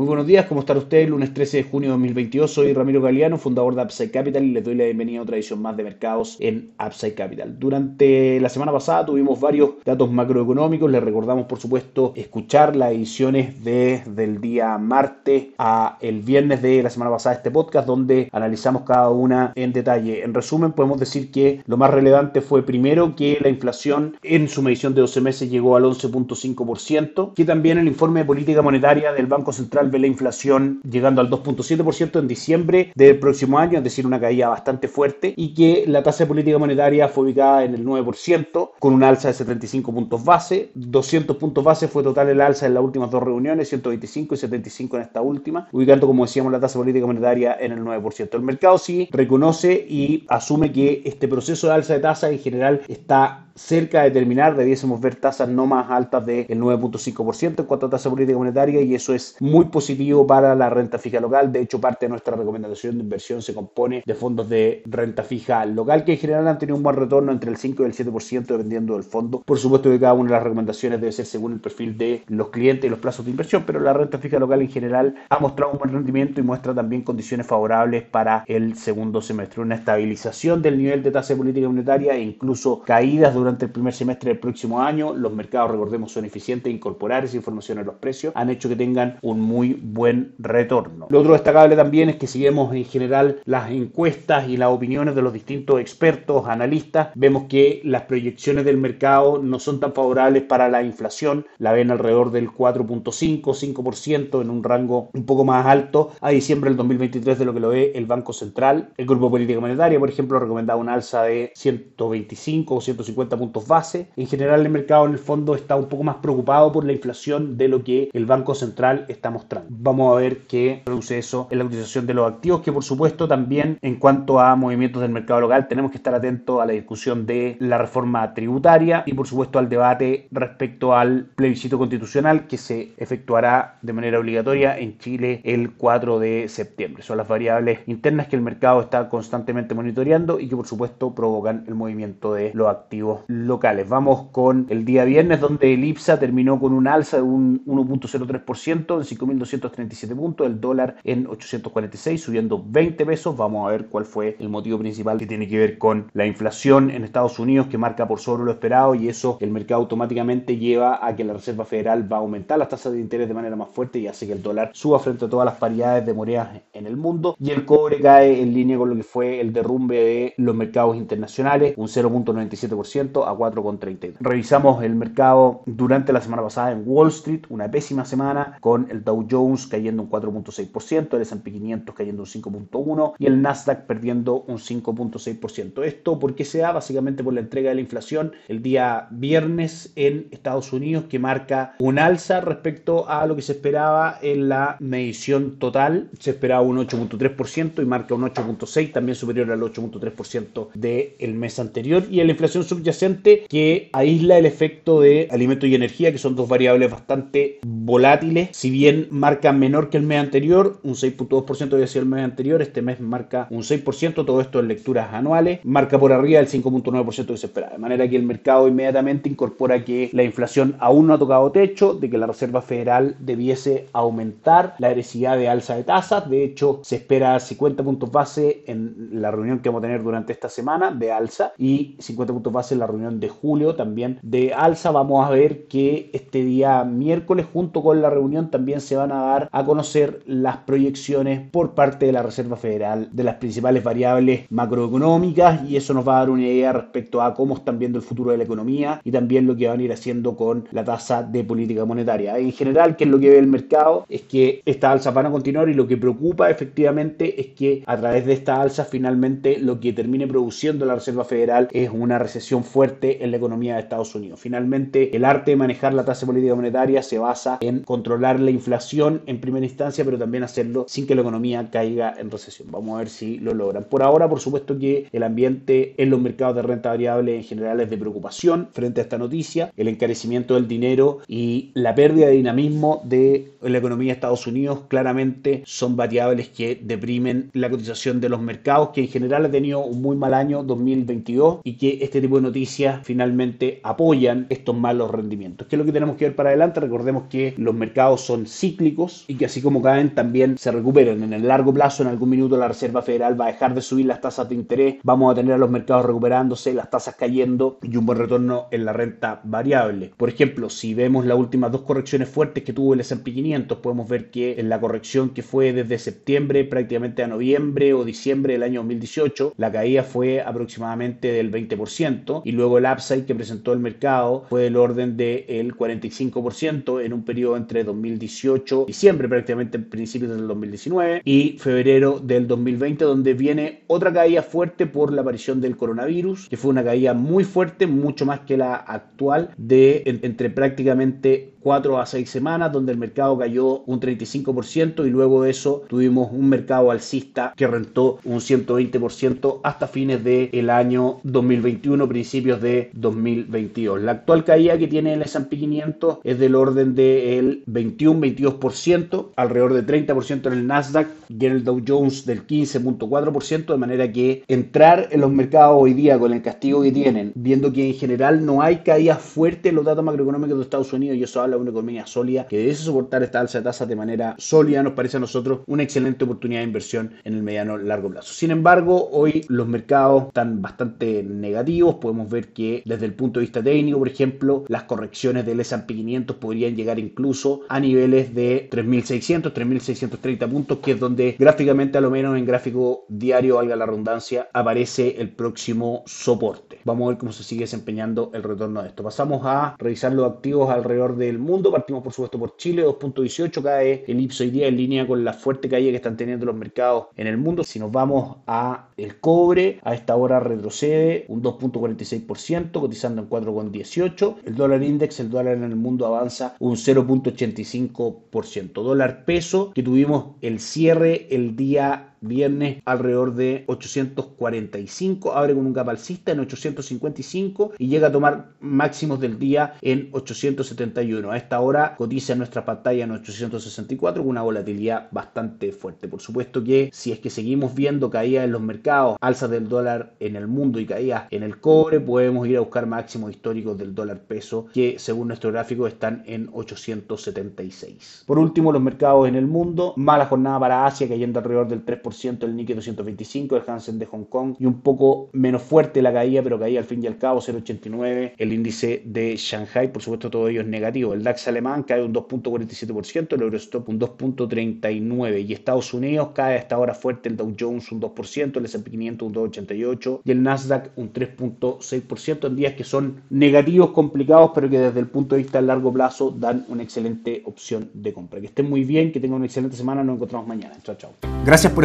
Muy buenos días, ¿cómo están ustedes? Lunes 13 de junio de 2022, soy Ramiro Galeano, fundador de Upside Capital y les doy la bienvenida a otra edición más de mercados en Upside Capital. Durante la semana pasada tuvimos varios datos macroeconómicos, les recordamos por supuesto escuchar las ediciones desde el día martes a el viernes de la semana pasada este podcast donde analizamos cada una en detalle. En resumen podemos decir que lo más relevante fue primero que la inflación en su medición de 12 meses llegó al 11.5%, que también el informe de política monetaria del Banco Central ve la inflación llegando al 2.7% en diciembre del próximo año, es decir, una caída bastante fuerte, y que la tasa de política monetaria fue ubicada en el 9%, con una alza de 75 puntos base, 200 puntos base fue total el alza en las últimas dos reuniones, 125 y 75 en esta última, ubicando, como decíamos, la tasa de política monetaria en el 9%. El mercado sí reconoce y asume que este proceso de alza de tasa en general está cerca de terminar, debiésemos ver tasas no más altas del 9.5% en cuanto a tasa política monetaria y eso es muy positivo para la renta fija local. De hecho, parte de nuestra recomendación de inversión se compone de fondos de renta fija local que en general han tenido un buen retorno entre el 5 y el 7% dependiendo del fondo. Por supuesto que cada una de las recomendaciones debe ser según el perfil de los clientes y los plazos de inversión, pero la renta fija local en general ha mostrado un buen rendimiento y muestra también condiciones favorables para el segundo semestre. Una estabilización del nivel de tasa de política monetaria e incluso caídas durante el primer semestre del próximo año. Los mercados, recordemos, son eficientes. Incorporar esa información en los precios han hecho que tengan un muy buen retorno. Lo otro destacable también es que si vemos en general las encuestas y las opiniones de los distintos expertos, analistas, vemos que las proyecciones del mercado no son tan favorables para la inflación. La ven alrededor del 4.5, 5% en un rango un poco más alto a diciembre del 2023 de lo que lo ve el Banco Central. El Grupo Política Monetaria, por ejemplo, recomendaba una alza de 125 o 150 puntos base. En general, el mercado en el fondo está un poco más preocupado por la inflación de lo que el Banco Central está mostrando. Vamos a ver qué produce eso en la utilización de los activos, que por supuesto también en cuanto a movimientos del mercado local tenemos que estar atentos a la discusión de la reforma tributaria y por supuesto al debate respecto al plebiscito constitucional que se efectuará de manera obligatoria en Chile el 4 de septiembre. Son las variables internas que el mercado está constantemente monitoreando y que por supuesto provocan el movimiento de los activos locales. Vamos con el día viernes donde el IPSA terminó con un alza de un 1.03% en 5.237 puntos, el dólar en 846 subiendo 20 pesos. Vamos a ver cuál fue el motivo principal que tiene que ver con la inflación en Estados Unidos que marca por sobre lo esperado y eso el mercado automáticamente lleva a que la Reserva Federal va a aumentar las tasas de interés de manera más fuerte y hace que el dólar suba frente a todas las paridades de monedas en el mundo y el cobre cae en línea con lo que fue el derrumbe de los mercados internacionales, un 0.97% a 4,33. Revisamos el mercado durante la semana pasada en Wall Street, una pésima semana con el Dow Jones cayendo un 4.6%, el S&P 500 cayendo un 5.1% y el Nasdaq perdiendo un 5.6%. Esto porque se da básicamente por la entrega de la inflación el día viernes en Estados Unidos que marca un alza respecto a lo que se esperaba en la medición total. Se esperaba un 8.3% y marca un 8.6%, también superior al 8.3% del mes anterior. Y la inflación subyacente que aísla el efecto de alimentos y energía, que son dos variables bastante volátiles. Si bien marca menor que el mes anterior, un 6.2% había sido el mes anterior, este mes marca un 6%, todo esto en lecturas anuales, marca por arriba del 5.9% que se esperaba. De manera que el mercado inmediatamente incorpora que la inflación aún no ha tocado techo, de que la Reserva Federal debiese aumentar la agresividad de alza de tasas. De hecho, se espera 50 puntos base en la reunión que vamos a tener durante esta semana de alza y 50 puntos base en la reunión de julio también de alza. Vamos a ver que este día miércoles junto con la reunión también se van a dar a conocer las proyecciones por parte de la Reserva Federal de las principales variables macroeconómicas y eso nos va a dar una idea respecto a cómo están viendo el futuro de la economía y también lo que van a ir haciendo con la tasa de política monetaria. En general, ¿qué es lo que ve el mercado? Es que estas alzas van a continuar y lo que preocupa efectivamente es que a través de esta alza finalmente lo que termine produciendo la Reserva Federal es una recesión fuerte en la economía de Estados Unidos. Finalmente, el arte de manejar la tasa de política monetaria se basa en controlar la inflación en primera instancia, pero también hacerlo sin que la economía caiga en recesión. Vamos a ver si lo logran. Por ahora, por supuesto que el ambiente en los mercados de renta variable en general es de preocupación frente a esta noticia, el encarecimiento del dinero y la pérdida de dinamismo de la economía de Estados Unidos claramente son variables que deprimen la cotización de los mercados, que en general ha tenido un muy mal año 2022 y que este tipo de noticias finalmente apoyan estos malos rendimientos. ¿Qué es lo que tenemos que ver para adelante? Recordemos que los mercados son cíclicos y que así como caen también se recuperan. En el largo plazo, en algún minuto la Reserva Federal va a dejar de subir las tasas de interés, vamos a tener a los mercados recuperándose, las tasas cayendo y un buen retorno en la renta variable. Por ejemplo, si vemos las últimas dos correcciones fuertes que tuvo el S&P 500, podemos ver que en la corrección que fue desde septiembre prácticamente a noviembre o diciembre del año 2018, la caída fue aproximadamente del 20% y luego el upside que presentó el mercado fue del orden del 45% en un periodo entre 2018, diciembre prácticamente en principios del 2019 y febrero del 2020 donde viene otra caída fuerte por la aparición del coronavirus, que fue una caída muy fuerte, mucho más que la actual de entre prácticamente 4 a 6 semanas, donde el mercado cayó un 35% y luego de eso tuvimos un mercado alcista que rentó un 120% hasta fines del año 2021, principios de 2022. La actual caída que tiene el S&P 500 es del orden del 21-22%, alrededor de 30% en el Nasdaq y en el Dow Jones del 15.4%, de manera que entrar en los mercados hoy día con el castigo que tienen, viendo que en general no hay caídas fuertes en los datos macroeconómicos de Estados Unidos y eso habla de una economía sólida que debe soportar esta alza de tasas de manera sólida, nos parece a nosotros una excelente oportunidad de inversión en el mediano largo plazo. Sin embargo, hoy los mercados están bastante negativos, podemos ver que desde el punto de vista técnico, por ejemplo, las correcciones del S&P 500 podrían llegar incluso a niveles de 3.600, 3.630 puntos, que es donde gráficamente, a lo menos en gráfico diario, valga la redundancia, aparece el próximo soporte. Vamos a ver cómo se sigue desempeñando el retorno de esto. Pasamos a revisar los activos alrededor del mundo. Partimos, por supuesto, por Chile, 2.18 cae el IPS hoy día en línea con la fuerte caída que están teniendo los mercados en el mundo. Si nos vamos a el cobre, a esta hora retrocede un 2.46%, cotizando en 4.18. El dólar index, el dólar en el mundo avanza un 0.85%. Dólar peso, que tuvimos el cierre el día viernes alrededor de 845, abre con un gap alcista en 855 y llega a tomar máximos del día en 871. A esta hora cotiza en nuestra pantalla en 864 con una volatilidad bastante fuerte. Por supuesto que si es que seguimos viendo caídas en los mercados, alzas del dólar en el mundo y caídas en el cobre, podemos ir a buscar máximos históricos del dólar peso que según nuestro gráfico están en 876. Por último, los mercados en el mundo, mala jornada para Asia cayendo alrededor del 3% el Nikkei 225, el Hansen de Hong Kong y un poco menos fuerte la caída, pero caía al fin y al cabo 0,89 el índice de Shanghai, por supuesto todo ello es negativo. El DAX alemán cae un 2.47%, el Eurostop un 2.39 y Estados Unidos cae hasta ahora fuerte el Dow Jones un 2%, el S&P 500 un 2.88 y el Nasdaq un 3.6% en días que son negativos, complicados, pero que desde el punto de vista a largo plazo dan una excelente opción de compra. Que estén muy bien, que tengan una excelente semana, nos encontramos mañana. Chao, chao. Gracias por